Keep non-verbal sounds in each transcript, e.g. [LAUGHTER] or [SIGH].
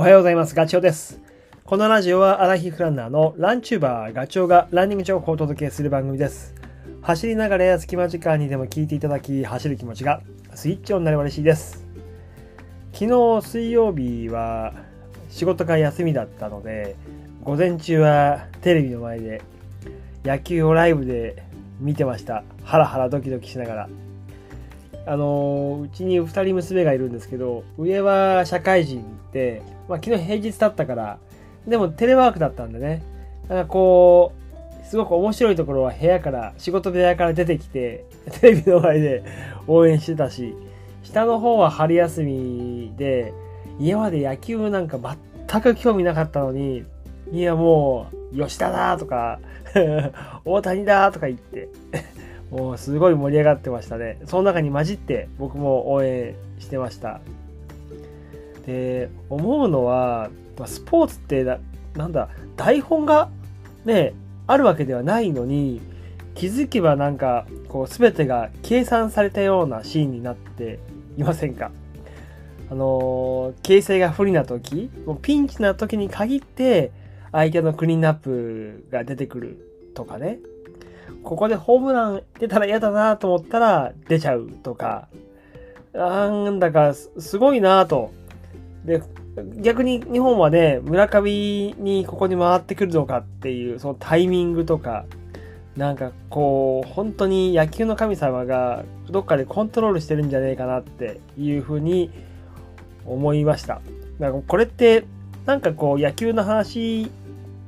おはようございます。ガチョウです。このラジオはアラヒフランナーのランチューバーガチョウがランニング情報をお届けする番組です。走りながらや隙間時間にでも聞いていただき、走る気持ちがスイッチオンになれば嬉しいです。昨日水曜日は仕事が休みだったので、午前中はテレビの前で野球をライブで見てました。ハラハラドキドキしながら。あのうちに2人娘がいるんですけど上は社会人、まあ、昨日平日だったからでもテレワークだったんでねなんかこうすごく面白いところは部屋から仕事部屋から出てきて [LAUGHS] テレビの前で応援してたし下の方は春休みで家まで野球なんか全く興味なかったのにいやもう吉田だとか [LAUGHS] 大谷だとか言って [LAUGHS] もうすごい盛り上がってましたね。その中に混じって僕も応援してました。で、思うのは、まスポーツってな、なんだ、台本がね、あるわけではないのに、気づけばなんか、こう、すべてが計算されたようなシーンになっていませんか？あのー形勢が不利な時、もうピンチな時に限って、相手のクリーンアップが出てくるとかね。ここでホームラン出たら嫌だなと思ったら出ちゃうとか、なんだかすごいなと。で、逆に日本はね、村上にここに回ってくるのかっていう、そのタイミングとか、なんかこう、本当に野球の神様がどっかでコントロールしてるんじゃねえかなっていうふうに思いました。なんかこれって、なんかこう野球の話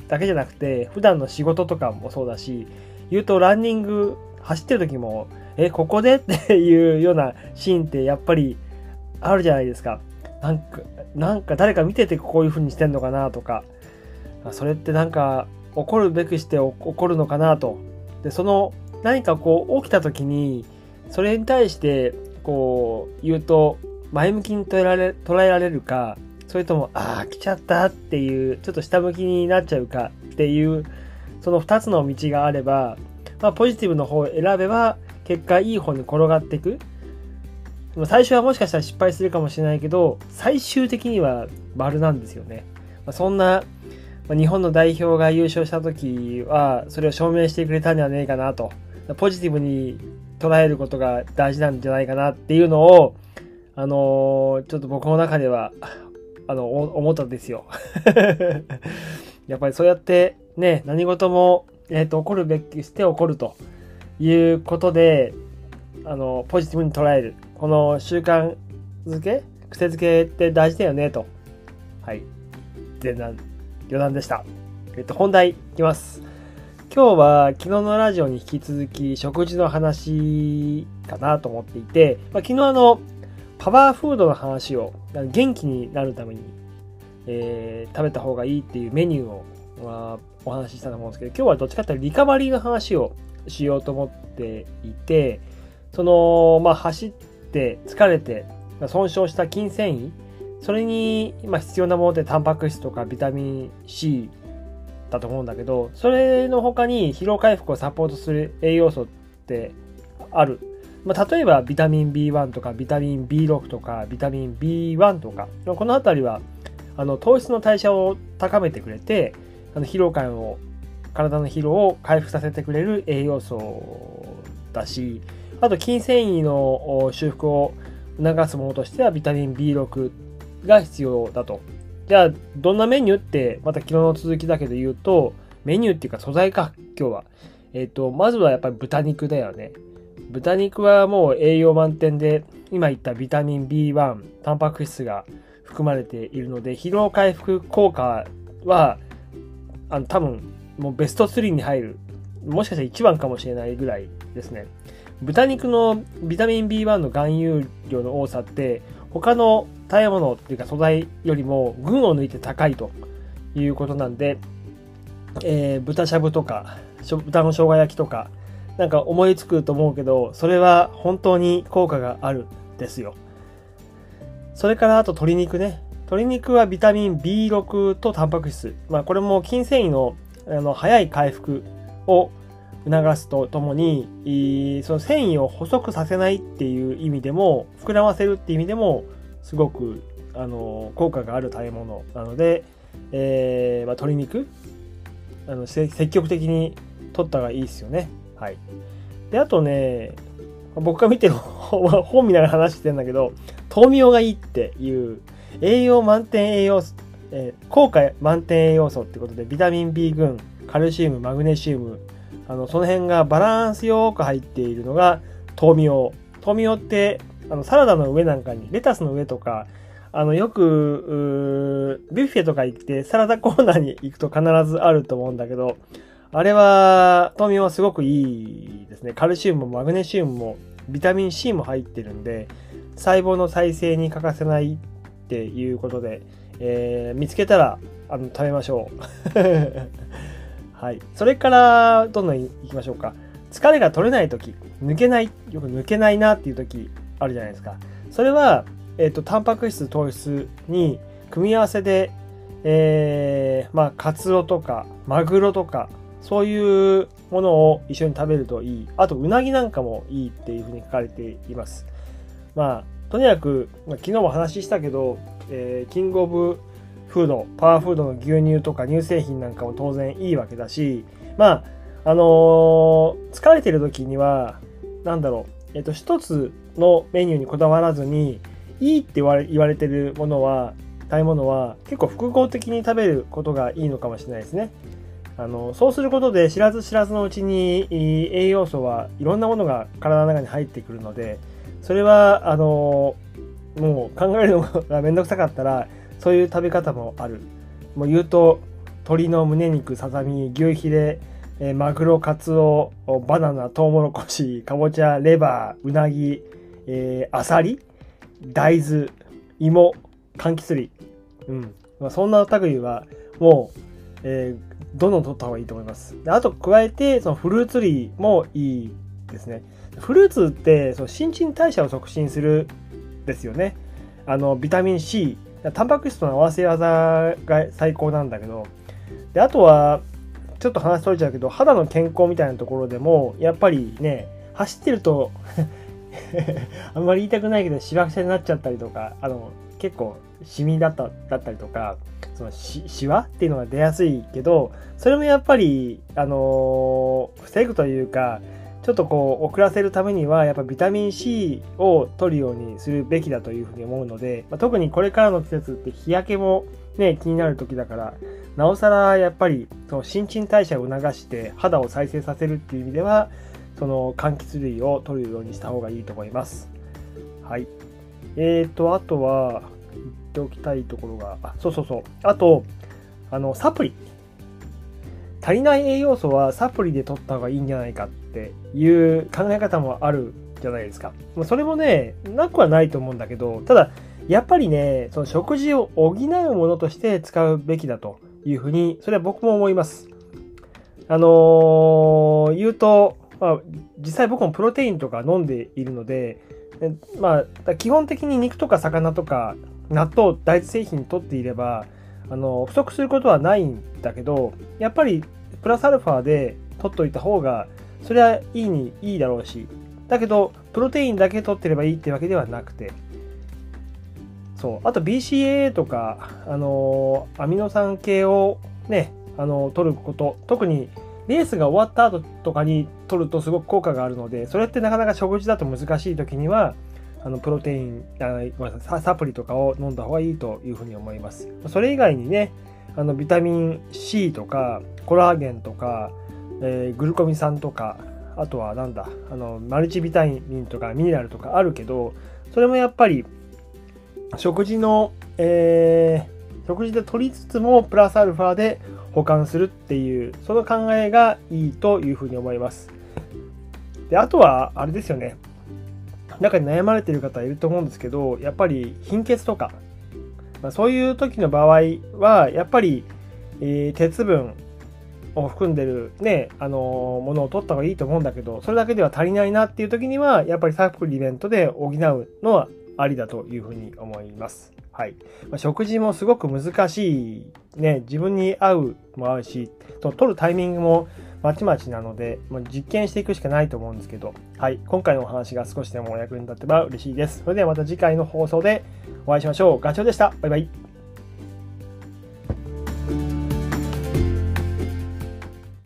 だけじゃなくて、普段の仕事とかもそうだし、言うとランニング走ってる時も、え、ここで？っていうようなシーンってやっぱりあるじゃないですか。なんか、なんか誰か見ててこういう風にしてんのかなとか、それってなんか怒るべくして怒るのかなと。で、その何かこう起きた時に、それに対してこう言うと前向きに捉えられ捉えられるか、それとも、ああ、来ちゃったっていう、ちょっと下向きになっちゃうかっていう、その2つの道があれば、まあ、ポジティブの方を選べば、結果いい方に転がっていく。最初はもしかしたら失敗するかもしれないけど、最終的には丸なんですよね。まあ、そんな、まあ日本の代表が優勝した時は、それを証明してくれたんじゃねえかなと。ポジティブに捉えることが大事なんじゃないかなっていうのを、あのーちょっと僕の中では、あの、思ったんですよ。[LAUGHS] やっぱりそうやってね、何事も、えっ、と、起こるべきして起こるということで、あの、ポジティブに捉える。この習慣づけ癖づけって大事だよね、と。はい。前段、余談でした。えっと、本題いきます。今日は昨日のラジオに引き続き食事の話かなと思っていて、まあ、昨日あの、パワーフードの話を元気になるために、えー食べた方がいいっていうメニューを、まあ、お話ししたと思うんですけど今日はどっちかというとリカバリーの話をしようと思っていてそのまあ走って疲れて損傷した筋繊維それに今必要なものってタンパク質とかビタミン C だと思うんだけどそれの他に疲労回復をサポートする栄養素ってある。まあ、例えばビタミン B1 とかビタミン B6 とかビタミン B1 とかこの辺りはあの糖質の代謝を高めてくれてあの疲労感を体の疲労を回復させてくれる栄養素だしあと筋繊維の修復を促すものとしてはビタミン B6 が必要だと。じゃあどんなメニューってまた昨日の続きだけど言うとメニューっていうか素材か今日は。えっ、とまずはやっぱり豚肉だよね。豚肉はもう栄養満点で今言ったビタミン B1 タンパク質が含まれているので疲労回復効果はあの多分もうベスト3に入る。もしかしたら1番かもしれないぐらいですね。豚肉のビタミン B1 の含有量の多さって他の食べ物っていうか素材よりも群を抜いて高いということなんで、えー豚しゃぶとか豚の生姜焼きとかなんか思いつくと思うけどそれは本当に効果があるんですよ。それからあと鶏肉ね。鶏肉はビタミン B6 とタンパク質。まあこれも筋繊維のあの早い回復を促すとともにその繊維を細くさせないっていう意味でも膨らませるっていう意味でもすごくあの効果がある食べ物なので、えーまあ、鶏肉あの積極的に取った方がいいですよね。はい、であとね僕が見てる [LAUGHS] 本見ながら話してるんだけど豆苗がいいっていう栄養満点栄養素、えー、効果満点栄養素ってことでビタミン B 群カルシウムマグネシウムあのその辺がバランスよく入っているのが豆苗。豆苗ってあのサラダの上なんかにレタスの上とかあのよくビュッフェとか行ってサラダコーナーに行くと必ずあると思うんだけどあれは豆苗はすごくいいですね。カルシウムもマグネシウムもビタミン C も入ってるんで細胞の再生に欠かせないっていうことで、えー、見つけたらあの食べましょう。[LAUGHS] はい。それから、どんどん行きましょうか。疲れが取れない時、抜けない、よく抜けないなっていう時あるじゃないですか。それは、えっ、ー、と、タンパク質、糖質に組み合わせで、えー、まあ、カツオとか、マグロとか、そういうものを一緒に食べるといい。あと、うなぎなんかもいいっていうふうに書かれています。まあ、とにかく、まあ、昨日も話したけど、えー、キングオブフード、パワーフードの牛乳とか乳製品なんかも当然いいわけだし、まあ、あのー、疲れてる時には、なんだろう、えっと、一つのメニューにこだわらずに、いいって言われ言われてるものは、食べ物は結構複合的に食べることがいいのかもしれないですね。あのそうすることで知らず知らずのうちに栄養素はいろんなものが体の中に入ってくるのでそれはあのもう考えるのがめんどくさかったらそういう食べ方もある。もう言うと、鶏の胸肉、ささみ、牛ヒレ、え、マグロ、カツオ、バナナ、トウモロコシ、かぼちゃ、レバー、うなぎ、えー、アサリ、大豆、芋、柑橘類。うん。まあ、そんな類は、もう、えー、どんどん取った方がいいと思います。あと、加えて、そのフルーツ類もいいですね。フルーツって、その新陳代謝を促進するですよね。あの、ビタミン C、タンパク質との合わせ技が最高なんだけど、で、あとは、ちょっと話取れちゃうけど、肌の健康みたいなところでも、やっぱりね、走ってると [LAUGHS] あんまり言いたくないけど、しわくちゃになっちゃったりとか、あの、結構、シミだっただったりとか、そのし、しわっていうのが出やすいけど、それもやっぱり、あのー、防ぐというか、ちょっとこう遅らせるためにはやっぱビタミン C を取るようにするべきだというふうに思うので、まあ、特にこれからの季節って日焼けもね気になる時だからなおさらやっぱりその新陳代謝を促して肌を再生させるっていう意味ではその柑橘類を取るようにした方がいいと思います。はい。えーと、あとは言っておきたいところが、あ、そうそうそう。あと、あの、サプリ。足りない栄養素はサプリで取った方がいいんじゃないかっていう考え方もあるじゃないですか。それもね、なくはないと思うんだけど、ただ、やっぱりね、その食事を補うものとして使うべきだというふうに、それは僕も思います。あのー、言うと、まあ、実際僕もプロテインとか飲んでいるので、まあ、基本的に肉とか魚とか納豆、大豆製品取っていれば、あの、不足することはないんだけど、やっぱりプラスアルファで取っといた方が、それはいいにいいだろうし、だけど、プロテインだけ取ってればいいってわけではなくて、そう。あと BCAA とか、あのアミノ酸系をね、あの取ること、特にレースが終わった後とかに取るとすごく効果があるので、それってなかなか食事だと難しい時には、あのプロテインあごめんなさいサプリとかを飲んだ方がいいというふうに思います。それ以外にね、あのビタミン C とかコラーゲンとか、えー、グルコミ酸とかあとはなんだあのマルチビタミンとかミネラルとかあるけどそれもやっぱり食事の、えー、食事で取りつつもプラスアルファで保管するっていうその考えがいいというふうに思います。であとはあれですよね。中に悩まれている方いると思うんですけどやっぱり貧血とか、まあ、そういう時の場合はやっぱり、えー、鉄分を含んでるね、あのー、ものを取った方がいいと思うんだけど、それだけでは足りないなっていう時には、やっぱりサプリメントで補うのはありだというふうに思います。はい。まあ、食事もすごく難しい、ね、自分に合うも合うし、と取るタイミングもまちまちなので、もう実験していくしかないと思うんですけど、はい。今回のお話が少しでもお役に立てば嬉しいです。それではまた次回の放送でお会いしましょう。ガチョウでした。バイバイ。